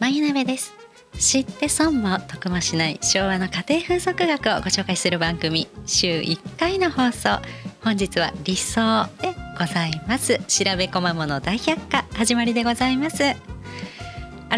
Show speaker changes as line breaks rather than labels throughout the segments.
眉鍋です。知って損も得もしない昭和の家庭風俗学をご紹介する番組週1回の放送。本日は理想でございます。調べこまもの大百科始まりでございます。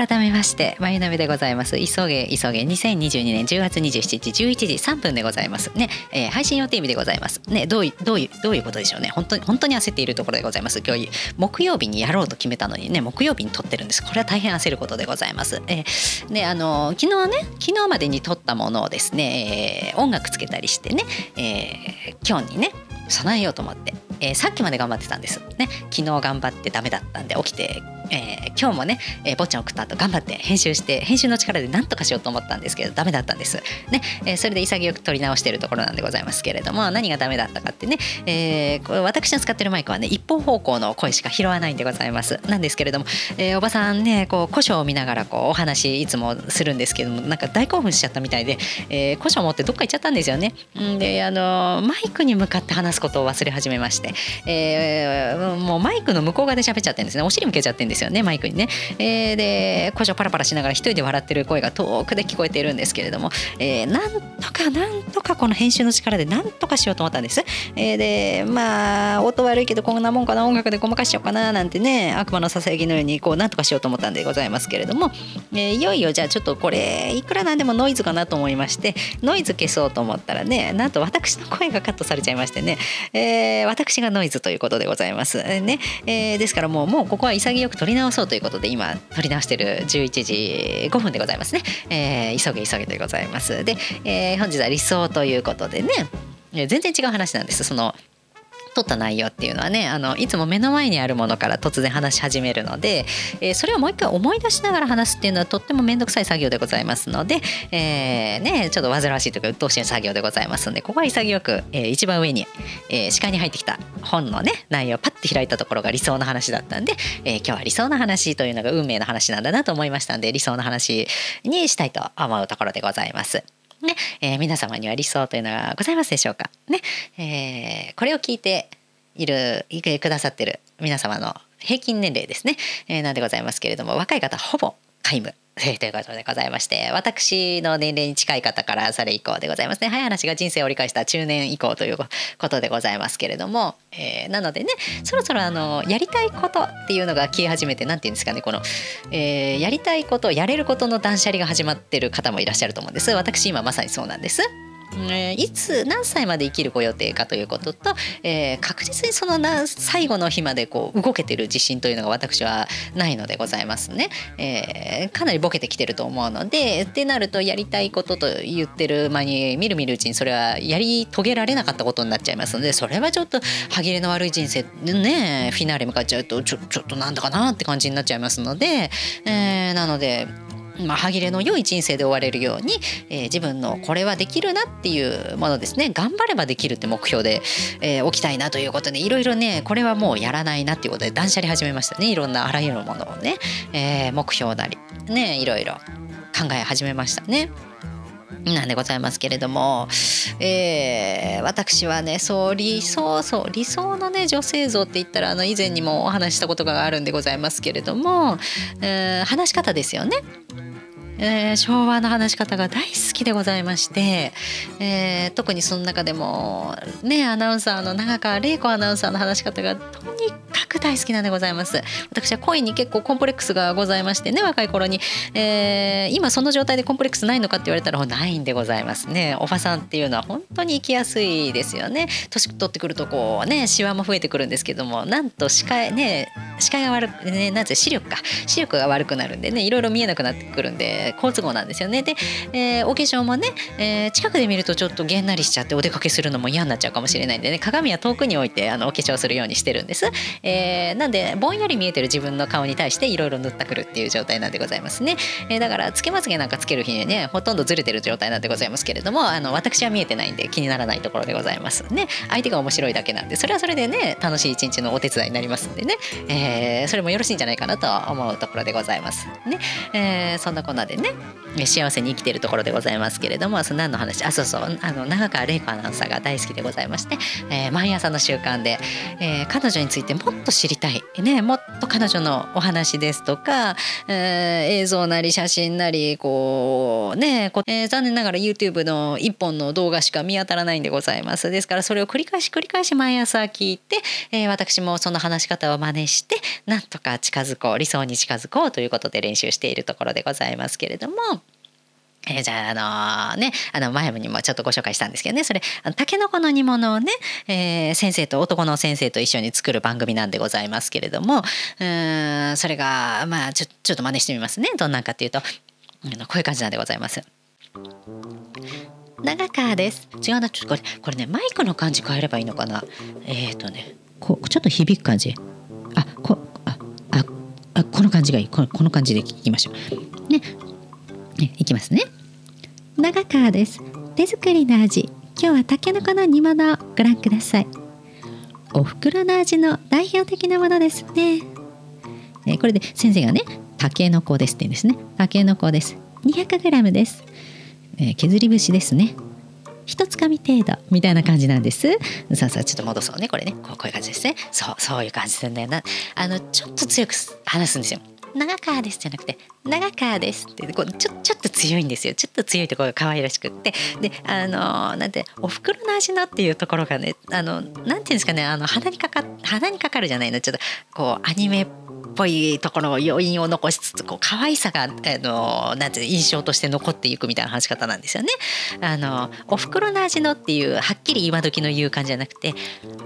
改めまして眉鍋でございます。急げ急げ。2022年10月27日11時3分でございます。ね、えー、配信予定日でございます。ねどういうどういうどういうことでしょうね。本当に本当に焦っているところでございます。今日木曜日にやろうと決めたのにね木曜日に撮ってるんです。これは大変焦ることでございます。えー、ねあの昨日ね昨日までに撮ったものをですね、えー、音楽つけたりしてね、えー、今日にね備えようと思って、えー、さっきまで頑張ってたんです。ね昨日頑張ってダメだったんで起きてえー、今日もね、えー、坊ちゃん送った後頑張って編集して編集の力で何とかしようと思ったんですけどダメだったんです。ねえー、それで潔く撮り直しているところなんでございますけれども何がダメだったかってね、えー、私の使ってるマイクはね一方方向の声しか拾わないんでございます。なんですけれども、えー、おばさんねこう古書を見ながらこうお話いつもするんですけどもなんか大興奮しちゃったみたいで、えー、古書を持ってどっか行っちゃったんですよね。であのマイクに向かって話すことを忘れ始めまして、えー、もうマイクの向こう側で喋っちゃってるんですねお尻向けちゃってるんですですよねマイクにね。えー、で古書パラパラしながら一人で笑ってる声が遠くで聞こえているんですけれども、えー、なんとかなんとかこの編集の力でなんとかしようと思ったんです。えー、でまあ音悪いけどこんなもんかな音楽でごまかしようかななんてね悪魔のささやきのようにこうなんとかしようと思ったんでございますけれども、えー、いよいよじゃあちょっとこれいくらなんでもノイズかなと思いましてノイズ消そうと思ったらねなんと私の声がカットされちゃいましてね、えー、私がノイズということでございます。ねえー、ですからもうもうここは潔く取り直そうということで今撮り直してる11時5分でございますね、えー、急げ急げでございます。で、えー、本日は理想ということでね。全然違う話なんです。その取った内容っていうのはねあのいつも目の前にあるものから突然話し始めるので、えー、それをもう一回思い出しながら話すっていうのはとっても面倒くさい作業でございますので、えー、ね、ちょっと煩わしいというか鬱陶しい作業でございますのでここは潔く、えー、一番上に、え視界に入ってきた本のね内容をパッと開いたところが理想の話だったんで、え今日は理想の話というのが運命の話なんだなと思いましたんで理想の話にしたいと思うところでございます。ねえー、皆様には理想というのはございますでしょうか？ねえー、これを聞いているくださってる皆様の平均年齢ですね、えー、なんでございますけれども若い方ほぼ皆無 ということでございまして私の年齢に近い方からそれ以降でございますね早い話が人生を折り返した中年以降ということでございますけれども、えー、なのでねそろそろあのやりたいことっていうのが消え始めて何て言うんですかねこの、えー、やりたいことやれることの断捨離が始まってる方もいらっしゃると思うんです私今まさにそうなんです。えー、いつ何歳まで生きるご予定かということと、えー、確実にその最後の日までこう動けてる自信というのが私はないのでございますね、えー、かなりボケてきてると思うのでってなるとやりたいことと言ってる間にみるみるうちにそれはやり遂げられなかったことになっちゃいますのでそれはちょっと歯切れの悪い人生ねフィナーレ向かっちゃうとちょちょっとなんだかなって感じになっちゃいますので、えー、なのでまあ、歯切れの良い人生で終われるように、えー、自分のこれはできるなっていうものですね頑張ればできるって目標で、えー、おきたいなということでいろいろねこれはもうやらないなっていうことで断捨離始めましたねいろんなあらゆるものをね、えー、目標なりねいろいろ考え始めましたね。なんでございますけれども、えー、私はねそう理想そう理想のね女性像って言ったらあの以前にもお話したことがあるんでございますけれども、えー、話し方ですよね。えー、昭和の話し方が大好きでございまして、えー、特にその中でもねアナウンサーの長川玲子アナウンサーの話し方がとにかく大好きなんでございます。私は恋に結構コンプレックスがございましてね若い頃に、えー、今その状態でコンプレックスないのかって言われたらないんでございますね。おばさんっていうのは本当に生きやすいですよね。年取ってくるとこうねシワも増えてくるんですけどもなんと視界ね視界が悪くねなぜ視力か。視力が悪くなるんでねいろいろ見えなくなってくるんで好都合なんですよね。で、えー、お化粧もね、えー、近くで見るとちょっとげんなりしちゃってお出かけするのも嫌になっちゃうかもしれないんでね。鏡は遠くに置いてあのお化粧するようにしてるんです、えー、なんでぼんやり見えてる自分の顔に対していろいろ塗ったくるっていう状態なんでございますね、えー、だからつけまつげなんかつける日にねほとんどずれてる状態なんでございますけれどもあの私は見えてないんで気にならないところでございますね。相手が面白いだけなんでそれはそれでね楽しい一日のお手伝いになりますんでね、えー、それもよろしいんじゃないかなと思うところでございますね、えー、そんなこんなでね。幸せに生きてるところでございますけれどもその何の話？あそうそう。あの長川玲子アナウンサーが大好きでございまして、えー、毎朝の習慣で、えー、彼女についてもっと知りたい、ね、もっと彼女のお話ですとか、えー、映像なり写真なりこうねこ、え、残念ながら YouTube の一本の動画しか見当たらないんでございます。ですからそれを繰り返し繰り返し毎朝聞いて、え、私もその話し方を真似してなんとか近づこう理想に近づこうということで練習しているところでございますけれども。れどもえー、じゃあ、あのー、ね、あの前にもちょっとご紹介したんですけどね、それ、たけのこの煮物をね、えー、先生と、男の先生と一緒に作る番組なんでございますけれども、うんそれが、まあちょ、ちょっと真似してみますね。どんなんかっていうと、こういう感じなんでございます。長川です。違うな、ちょっとこれ、これね、マイクの感じ変えればいいのかな。えっ、ー、とね、こう、ちょっと響く感じ。あ、こ、あ、あ、あこの感じがいい。このこの感じで聞きましょう。ね、いきますね。長川です。手作りの味。今日はたけのこの煮物をご覧ください。お袋の味の代表的なものですね。えー、これで先生がね、たけのこですって言うんですね。たけのこです。200g です、えー、削り節ですね。一つかみ程度みたいな感じなんです。さあさあちょっと戻そうねこれねこうこういう感じですね。そうそういう感じなんだよな。あのちょっと強く話すんですよ。長川ですじゃなくて長川ですってこうちょちょっと強いんですよ。ちょっと強いところが可愛らしくって。であのなんておふくろの味のっていうところがねあのなんていうんですかねあの鼻にかか鼻にかかるじゃないの。ちょっとこうアニメっぽいところを余韻を残しつつこう可愛さがあのなんて印象として残っていくみたいな話し方なんですよね。あのおふくろの味のっていうはっきり今時の言う感じじゃなくて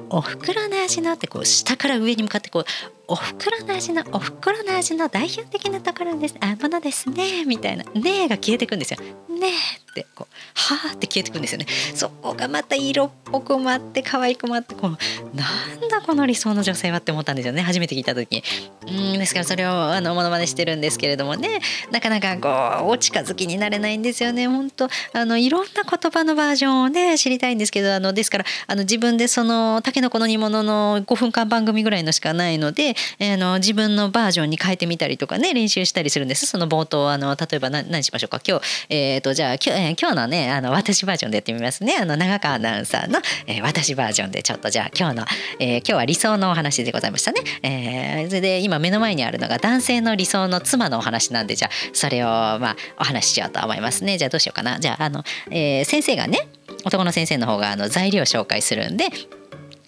おふくろの味のってこう下から上に向かってこうおふくろの味のおふくろの味の代表的なところです。あものですね。みたいな「ね」が消えてくんですよ。ねってこう「はあ」って消えてくんですよね。そこがまた色っぽくまって可愛くまってこうなんだこの理想の女性はって思ったんですよね。初めて聞いた時。うんですからそれをあのモノマネしてるんですけれどもね。なかなかこうお近づきになれないんですよね。本当あのいろんな言葉のバージョンをね知りたいんですけどあのですからあの自分でそのたけのこの煮物の5分間番組ぐらいのしかないので、えー、の自分のバージョンに変えてみたりとかね練習したりするんです。その冒頭あの例えば何何しましょうか？今日えっ、ー、とじゃあ今日,、えー、今日のねあの私バージョンでやってみますね。あの長川アナウンサーの、えー、私バージョンでちょっとじゃあ今日の、えー、今日は理想のお話でございましたね、えー、それで今目の前にあるのが男性の理想の妻のお話なんでじゃあそれをまあお話ししようと思いますね。じゃあどうしようかな。じゃああの、えー、先生がね男の先生の方があの材料を紹介するんで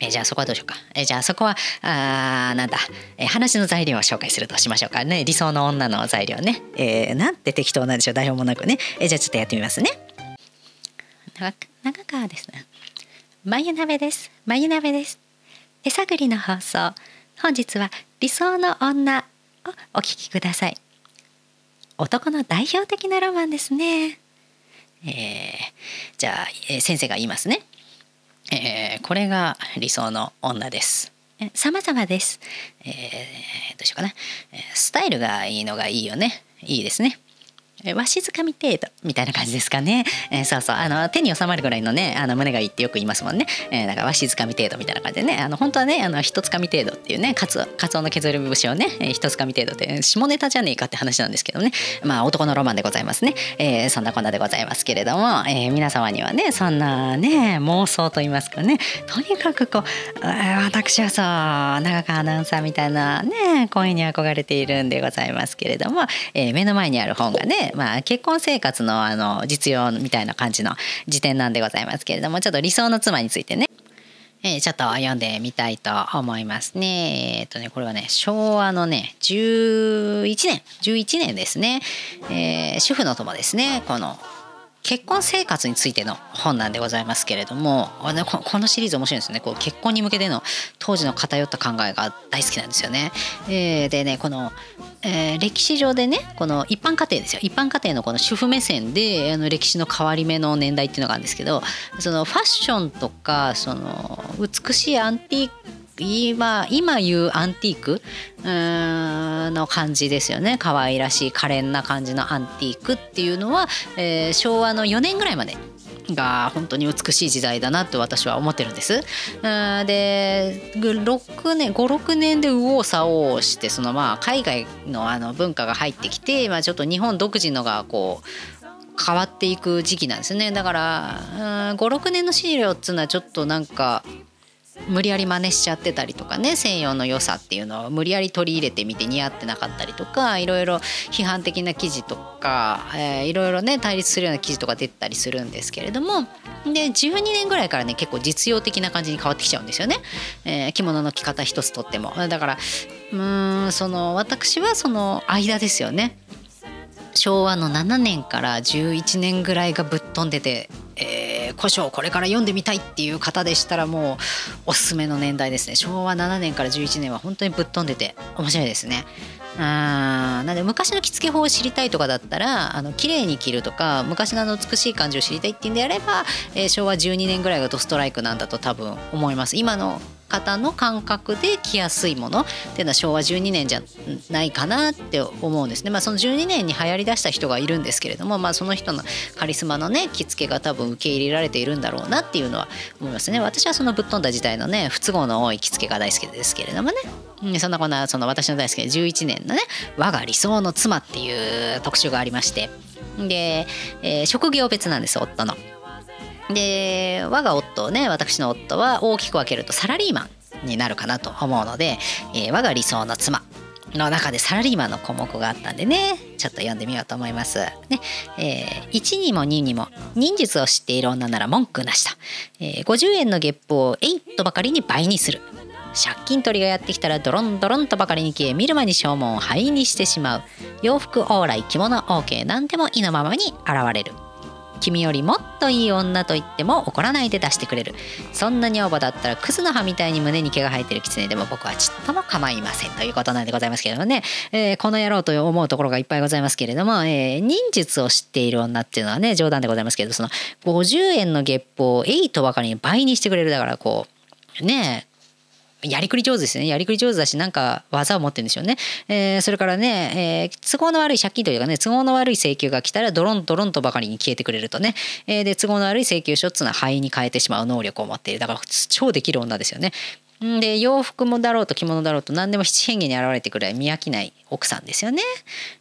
えじゃあそこはどうしようか。えじゃあそこは、あなんだ、え話の材料を紹介するとしましょうかね。理想の女の材料ね。えー、なんて適当なんでしょう。台本もなくね。えじゃあちょっとやってみますね。長川ですね。眉鍋です。眉鍋です。手探りの放送。本日は理想の女をお聞きください。男の代表的なロマンですね。えー、じゃあ、えー、先生が言いますね。えー、これが理想の女です。様々です。えー、どうしようかな。スタイルがいいのがいいよね。いいですね。わしづかみ程度みたいな感じですかね、えー、そうそう。あの手に収まるぐらいのねあの胸がいいってよく言いますもんね、えー、だからわしづかみ程度みたいな感じでね。あの本当はねあの一つかみ程度っていうねカツカツオの削り節をね、一つかみ程度って下ネタじゃねえかって話なんですけどね。まあ男のロマンでございますね、えー、そんなこんなでございますけれども、えー、皆様にはねそんなね妄想と言いますかね。とにかくこう私はそう長川アナウンサーみたいなね声に憧れているんでございますけれども、えー、目の前にある本がねまあ、結婚生活のあの実用みたいな感じの辞典なんでございますけれどもちょっと理想の妻についてねえ、ちょっと読んでみたいと思いますね。えっ、ー、とね、これはね、昭和のね、11年、11年ですね。えー、主婦の友ですね。この結婚生活についての本なんでございますけれどもこのシリーズ面白いですねこう結婚に向けての当時の偏った考えが大好きなんですよね。えー、でねこの、えー、歴史上でねこの一般家庭ですよ一般家庭のこの主婦目線であの歴史の変わり目の年代っていうのがあるんですけどそのファッションとかその美しいアンティーク今今言うアンティーク？の感じですよね。可愛らしい可憐な感じのアンティークっていうのは、えー、昭和の4年ぐらいまでが本当に美しい時代だなと私は思ってるんです。で6年56年で右往左往してそのまあ海外のあの文化が入ってきて、まあ、ちょっと日本独自のがこう変わっていく時期なんですね。だから56年の資料っつうのはちょっとなんか無理やり真似しちゃってたりとかね西洋の良さっていうのを無理やり取り入れてみて似合ってなかったりとかいろいろ批判的な記事とか、えー、いろいろね対立するような記事とか出たりするんですけれどもで12年ぐらいからね結構実用的な感じに変わってきちゃうんですよね、えー、着物の着方一つとっても。だからうんその私はその間ですよね。昭和の7年から11年ぐらいがぶっ飛んでて、ー古書をこれから読んでみたいっていう方でしたらもうおすすめの年代ですね。昭和7年から11年は本当にぶっ飛んでて面白いですね。あなんで昔の着付け法を知りたいとかだったらあの綺麗に着るとか昔のあの美しい感じを知りたいっていうんであれば、えー、昭和12年ぐらいがドストライクなんだと多分思います。今の方の感覚で着やすいものっていうのは昭和12年じゃないかなって思うんですね。まあ、その12年に流行りだした人がいるんですけれども、まあ、その人のカリスマのね着付けが多分受け入れられているんだろうなっていうのは思いますね。私はそのぶっ飛んだ時代のね不都合の多い着付けが大好きですけれどもね。そんなこんなその私の大好きな11年のね「我が理想の妻」っていう特集がありましてで、えー、職業別なんです夫の。で我が夫ね私の夫は大きく分けるとサラリーマンになるかなと思うので、えー、我が理想の妻の中でサラリーマンの項目があったんでねちょっと読んでみようと思います。ねえー、1にも2にも忍術を知っている女なら文句なしと、えー、50円の月報を8とばかりに倍にする。借金取りがやってきたらドロンドロンとばかりに消え見る間に証文を灰にしてしまう。洋服往来着物 OK 何でも意のままに現れる。君よりもっといい女と言っても怒らないで出してくれる。そんな女房だったらクズの葉みたいに胸に毛が生えてる狐でも僕はちっとも構いませんということなんでございますけれどもね、えー、この野郎と思うところがいっぱいございますけれども、えー、忍術を知っている女っていうのはね冗談でございますけどその50円の月報を8ばかりに倍にしてくれるだからこうねえやりくり上手ですね。やりくり上手だし、なんか技を持ってるんでしょうね。えー、それからね、えー、都合の悪い借金というかね、都合の悪い請求が来たら、ドロンドロンとばかりに消えてくれるとね。えー、で、都合の悪い請求書っつうのは灰に変えてしまう能力を持っている。だから、超できる女ですよね。で洋服もだろうと着物だろうと何でも七変化に現れてくる見飽きない奥さんですよね。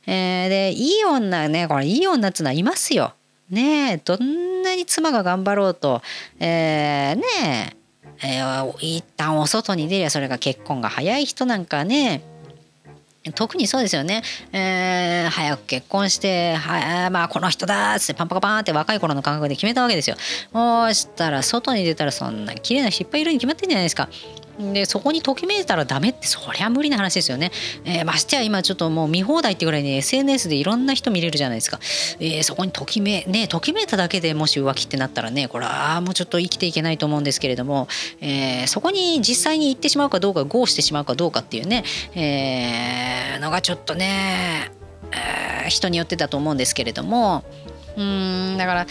えー、でいい女ねこれいい女っつうのはいますよ。ねえどんなに妻が頑張ろうと、えー、ねええー、一旦お外に出りゃそれが結婚が早い人なんかね。特にそうですよね、えー、早く結婚してはまあこの人だっつってパンパカパンって若い頃の感覚で決めたわけですよ。そしたら外に出たらそんな綺麗な人いっぱいいるに決まってんじゃないですか。でそこにときめいたらダメってそりゃ無理な話ですよね、えー、ましてや今ちょっともう見放題ってぐらいに SNS でいろんな人見れるじゃないですか、えー、そこにときめねときめいただけでもし浮気ってなったらねこれはもうちょっと生きていけないと思うんですけれども、えー、そこに実際に行ってしまうかどうか GO してしまうかどうかっていうね、えー、のがちょっとね、えー、人によってだと思うんですけれどもうんだから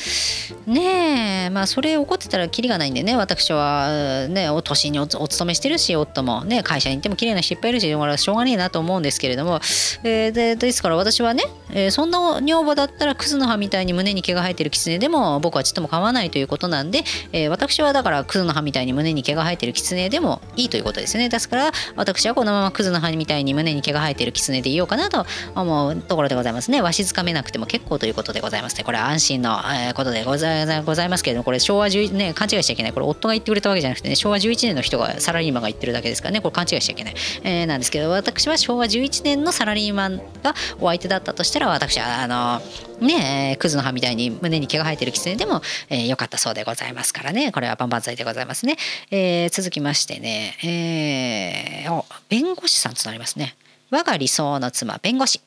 ねえまあそれ怒ってたらキリがないんでね私はねお年にお勤めしてるし夫もね会社に行っても綺麗な人いっぱいいるししょうがねえなと思うんですけれども、えー、でですから私はね、えー、そんな女房だったらクズの葉みたいに胸に毛が生えてる狐でも僕はちっとも構わないということなんで、えー、私はだからクズの葉みたいに胸に毛が生えてる狐でもいいということですね。ですから私はこのままクズの葉みたいに胸に毛が生えてる狐でいようかなと思うところでございますね。わしづかめなくても結構ということでございますね。これは安心のえことでございますけれどもこれ昭和11年勘違いしちゃいけない。これ夫が言ってくれたわけじゃなくてね昭和11年の人がサラリーマンが言ってるだけですからね。これ勘違いしちゃいけない、えー、なんですけど私は昭和11年のサラリーマンがお相手だったとしたらら私はあのねクズの葉みたいに胸に毛が生えてる狐でも、えー、よかったそうでございますからね。これは万々歳でございますね、えー、続きましてね、えー、お弁護士さんとなりますね。我が理想の妻弁護士。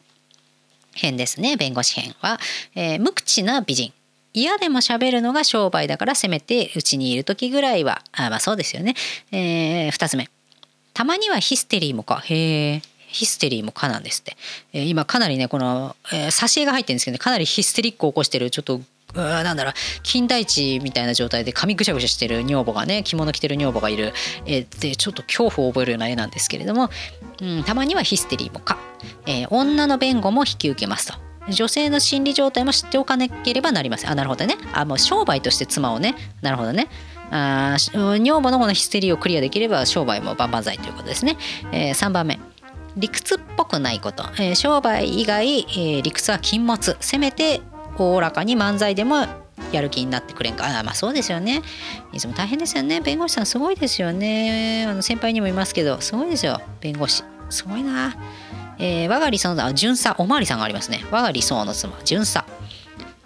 編ですね。弁護士編は、えー、無口な美人。嫌でも喋るのが商売だからせめてうちにいる時ぐらいは。あまあそうですよね、えー、2つ目。たまにはヒステリーもかへえヒステリーもかなんですって、えー、今かなりねこの、えー、挿絵が入ってるんですけど、ね、かなりヒステリックを起こしてるちょっとなんだろう金田一みたいな状態で髪ぐしゃぐしゃしてる女房がね着物着てる女房がいる。絵でちょっと恐怖を覚えるような絵なんですけれども、うん、たまにはヒステリーもか、えー、女の弁護も引き受けますと。女性の心理状態も知っておかなければなりません。あなるほどね。あもう商売として妻をね。なるほどね。あ女房のこのヒステリーをクリアできれば商売も万々歳ということですね、えー、3番目。理屈っぽくないこと、えー、商売以外、えー、理屈は禁物。せめておおらかに漫才でもやる気になってくれんか。あまあそうですよね。いつも大変ですよね。弁護士さんすごいですよね。あの先輩にもいますけど。すごいですよ。弁護士。すごいな。えー、我が理想の妻巡査。おまわりさんがありますね。我が理想の妻。巡査。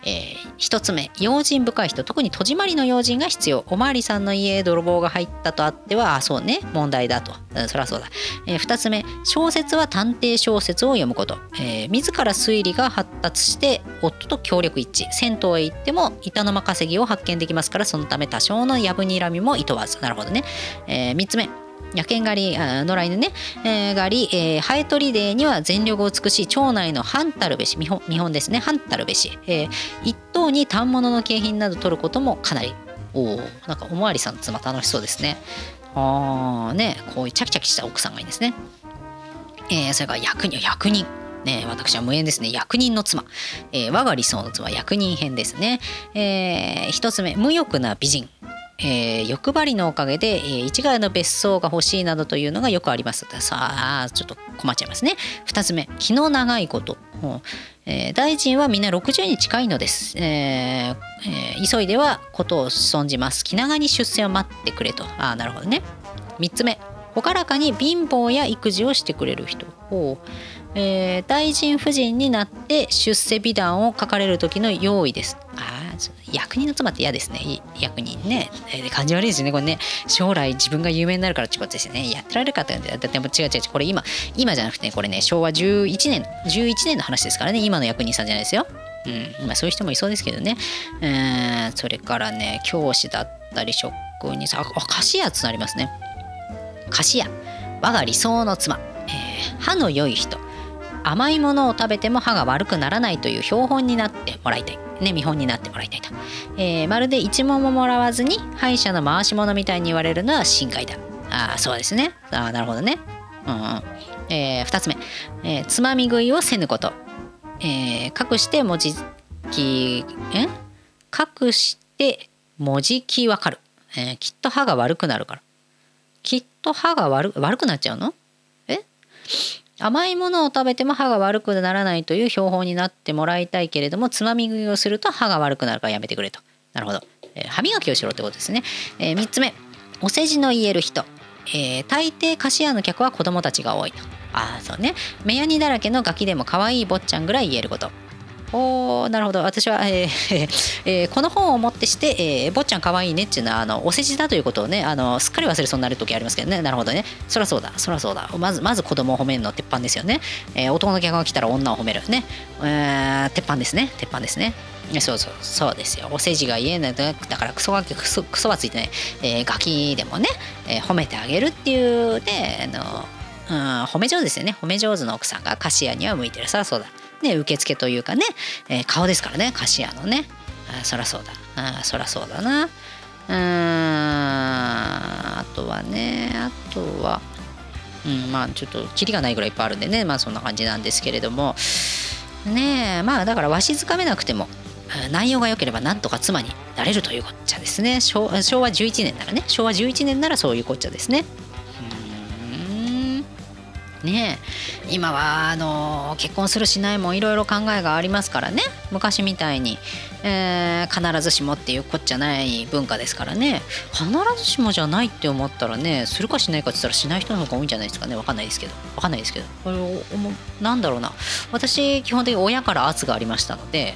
えー、1つ目用心深い人特に戸締まりの用心が必要。おまわりさんの家へ泥棒が入ったとあってはあそうね問題だと、うん、そりゃそうだ、えー、2つ目小説は探偵小説を読むこと、えー、自ら推理が発達して夫と協力一致。銭湯へ行っても板の間稼ぎを発見できますからそのため多少のやぶにらみもいとわず。なるほどね、えー、3つ目野犬狩り野良犬ね、えー、狩り、えー、ハエトリデーには全力美し町内の半たるべし見本見本ですね半たるべし、えー、一頭に反物の景品など取ることもかなりおおなんかおまわりさんの妻楽しそうですねああねこういうチャキチャキした奥さんがいいんですねえー、それから役人役人ね、私は無縁ですね。役人の妻。えー、我が理想の妻、役人編ですね。えー、一つ目、無欲な美人。えー、欲張りのおかげで、えー、一概の別荘が欲しいなどというのがよくあります。さあ、ちょっと困っちゃいますね。2つ目、気の長いこと。えー、大臣はみんな60に近いのです、えー、急いではことを損じます気長に出世を待ってくれとああなるほどね3つ目朗らかに貧乏や育児をしてくれる人えー、大臣夫人になって出世美談を書かれる時の用意です。あ役人の妻って嫌ですね。役人ね。えー、感じ悪いですよね。これね、将来自分が有名になるからってことですよね。やってられるかって、でも違う違う違う。これ今、今じゃなくて、ね、これね、昭和11年、11年の話ですからね。今の役人さんじゃないですよ。うん、まあそういう人もいそうですけどね。えー、それからね、教師だったり、職人さん、あ、菓子屋つなりますね。菓子屋。我が理想の妻。えー、歯の良い人。甘いものを食べても歯が悪くならないという標本になってもらいたい。ね、見本になってもらいたいと。えー、まるで一問ももらわずに歯医者の回し物みたいに言われるのは心外だ。ああ、そうですね。ああ、なるほどね。うん、うん。えー、2つ目、えー、つまみ食いをせぬこと。えー、隠して文字き、え？隠して文字きわかる、えー。きっと歯が悪くなるから。きっと歯が悪悪くなっちゃうの？甘いものを食べても歯が悪くならないという標本になってもらいたいけれどもつまみ食いをすると歯が悪くなるからやめてくれと。なるほど、えー、歯磨きをしろってことですね、えー、3つ目。お世辞の言える人、えー、大抵菓子屋の客は子供たちが多いと。ああそうね。目やにだらけのガキでも可愛い坊ちゃんぐらい言えること。おなるほど。私は、えー えー、この本をもってして、えー、坊ちゃんかわいいねっていうのはあのお世辞だということをねあのすっかり忘れそうになる時ありますけどね。なるほどね。そりゃそうだそりゃそうだ。まずまず子供を褒めるの鉄板ですよね、えー、男の客が来たら女を褒める。ね、えー、鉄板ですね。鉄板ですね。そうそうそうですよ。お世辞が言えないだからクソがクソクソはついてない、えー、ガキでもね、えー、褒めてあげるっていうねあの、うん、褒め上手ですよね。褒め上手の奥さんが菓子屋には向いてる。さそうだ。ね、受付というかね、えー、顔ですからね、菓子屋のね。あそらそうだ。あそらそうだな。うん、あとはね、あとは、うん、まあちょっとキリがないぐらいいっぱいあるんでね、まあそんな感じなんですけれども、ねえ、まあだからわしづかめなくても、内容が良ければなんとか妻になれるというこっちゃですね昭和11年ならね昭和11年ならそういうこっちゃですねね。今はあの結婚するしないもいろいろ考えがありますからね。昔みたいに、えー、必ずしもっていうこっちゃない文化ですからね。必ずしもじゃないって思ったらねするかしないかって言ったらしない人の方が多いんじゃないですかね。分かんないですけど。分かんないですけど。これなんだろうな。私基本的に親から圧がありましたので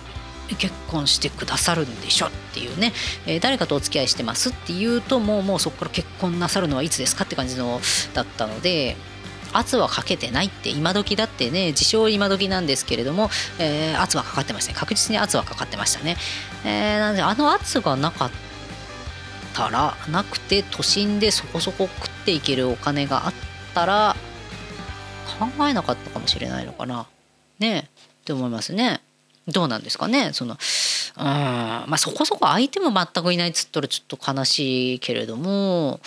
結婚してくださるんでしょっていうね、えー、誰かとお付き合いしてますっていうともうもうそこから結婚なさるのはいつですかって感じのだったので圧はかけてないって今時だってね自称今時なんですけれども、えー、圧はかかってましたね。確実に圧はかかってましたね、えー、なのであの圧がなかったらなくて都心でそこそこ食っていけるお金があったら考えなかったかもしれないのかな。ねって思いますね。どうなんですかね。そのうんまあそこそこ相手も全くいないっつったらちょっと悲しいけれども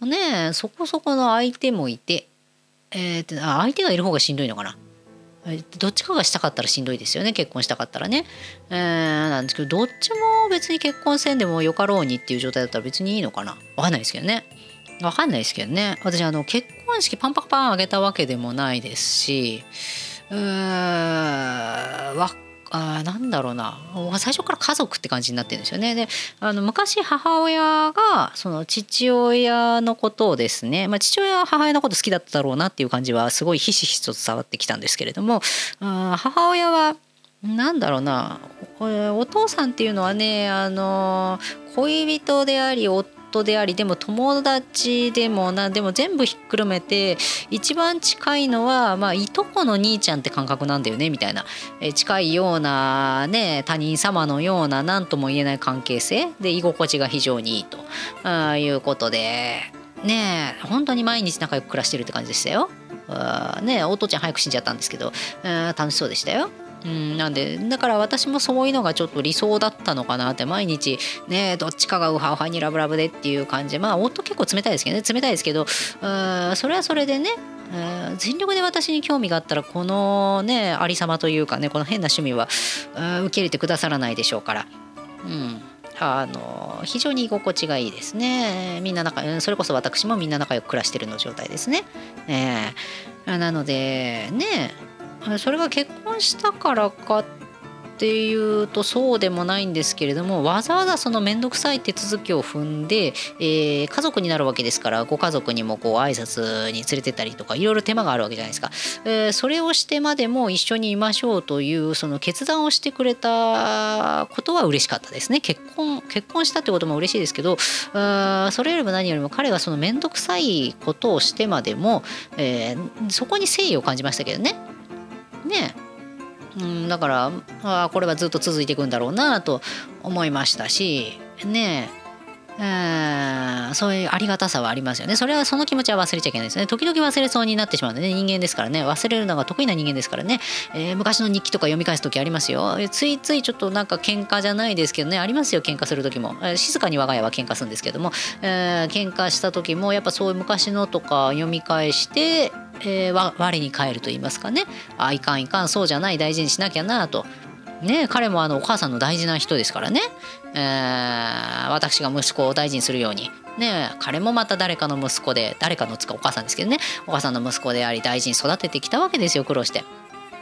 ねそこそこの相手もいてえー、って相手がいる方がしんどいのかな。どっちかがしたかったらしんどいですよね。結婚したかったらね、えー、なんですけどどっちも別に結婚せんでもよかろうにっていう状態だったら別にいいのかな。わかんないですけどね。わかんないですけどね。私あの結婚式パンパカパンあげたわけでもないですしうーんわあなんだろうな最初から家族って感じになってるんですよね。であの昔母親がその父親のことをですね、まあ、父親は母親のこと好きだっただろうなっていう感じはすごいひしひしと伝わってきたんですけれどもあ母親はなんだろうなお父さんっていうのはねあの恋人であり夫夫でありでも友達でも何でも全部ひっくるめて一番近いのは、まあ、いとこの兄ちゃんって感覚なんだよねみたいな、え近いような、ね、他人様のような何とも言えない関係性で居心地が非常にいいとあいうことでね本当に毎日仲良く暮らしてるって感じでしたよ。あねお父ちゃん早く死んじゃったんですけど楽しそうでしたよ。うん、なんでだから私もそういうのがちょっと理想だったのかなって毎日ねどっちかがウハウハにラブラブでっていう感じまあ夫結構冷たいですけどね冷たいですけどうんそれはそれでね全力で私に興味があったらこのねありさまというかねこの変な趣味は受け入れてくださらないでしょうから。うんあの非常に居心地がいいですね。みんな仲それこそ私もみんな仲良く暮らしてるの状態ですね。えー、なのでねそれが結婚したからかっていうとそうでもないんですけれどもわざわざその面倒くさい手続きを踏んで、えー、家族になるわけですからご家族にもこう挨拶に連れてったりとかいろいろ手間があるわけじゃないですか、えー、それをしてまでも一緒にいましょうというその決断をしてくれたことは嬉しかったですね。結婚結婚したってことも嬉しいですけどあそれよりも何よりも彼がその面倒くさいことをしてまでも、えー、そこに誠意を感じましたけどね。ねうん、だからあこれはずっと続いていくんだろうなと思いましたしねえそういうありがたさはありますよね。それはその気持ちは忘れちゃいけないですね。時々忘れそうになってしまうんでね、人間ですからね、忘れるのが得意な人間ですからね、えー、昔の日記とか読み返す時ありますよ。ついついちょっとなんか喧嘩じゃないですけどね、ありますよ、喧嘩する時も。えー、静かに我が家は喧嘩するんですけども、えー、喧嘩した時もやっぱそういう昔のとか読み返して、えー、我に返ると言いますかねあいかんいかんそうじゃない大事にしなきゃなと。ね、彼もあのお母さんの大事な人ですからね、えー、私が息子を大事にするように、ね、彼もまた誰かの息子で誰かのつかお母さんですけどねお母さんの息子であり大事に育ててきたわけですよ苦労して。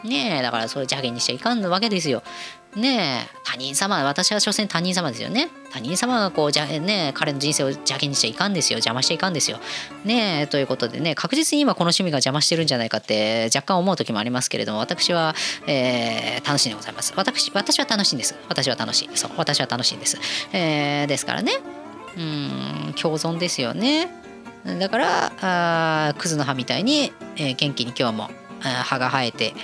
ねえだからそれ邪険にしちゃいかんわけですよ。ねえ。他人様私は所詮他人様ですよね。他人様がこうじゃね彼の人生を邪険にしちゃいかんですよ。邪魔しちゃいかんですよ。ねえということでね確実に今この趣味が邪魔してるんじゃないかって若干思う時もありますけれども私は、えー、楽しいでございます。私私は楽しいんです。私は楽しい。そう私は楽しいんです、えー、ですからね。うん共存ですよね。だからあクズの葉みたいに、えー、元気に今日も葉が生えて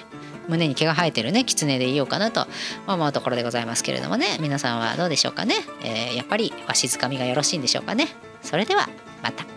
胸に毛が生えてるね狐でいようかなと思うところでございますけれどもね。皆さんはどうでしょうかね、えー、やっぱりわしづかみがよろしいんでしょうかね。それではまた。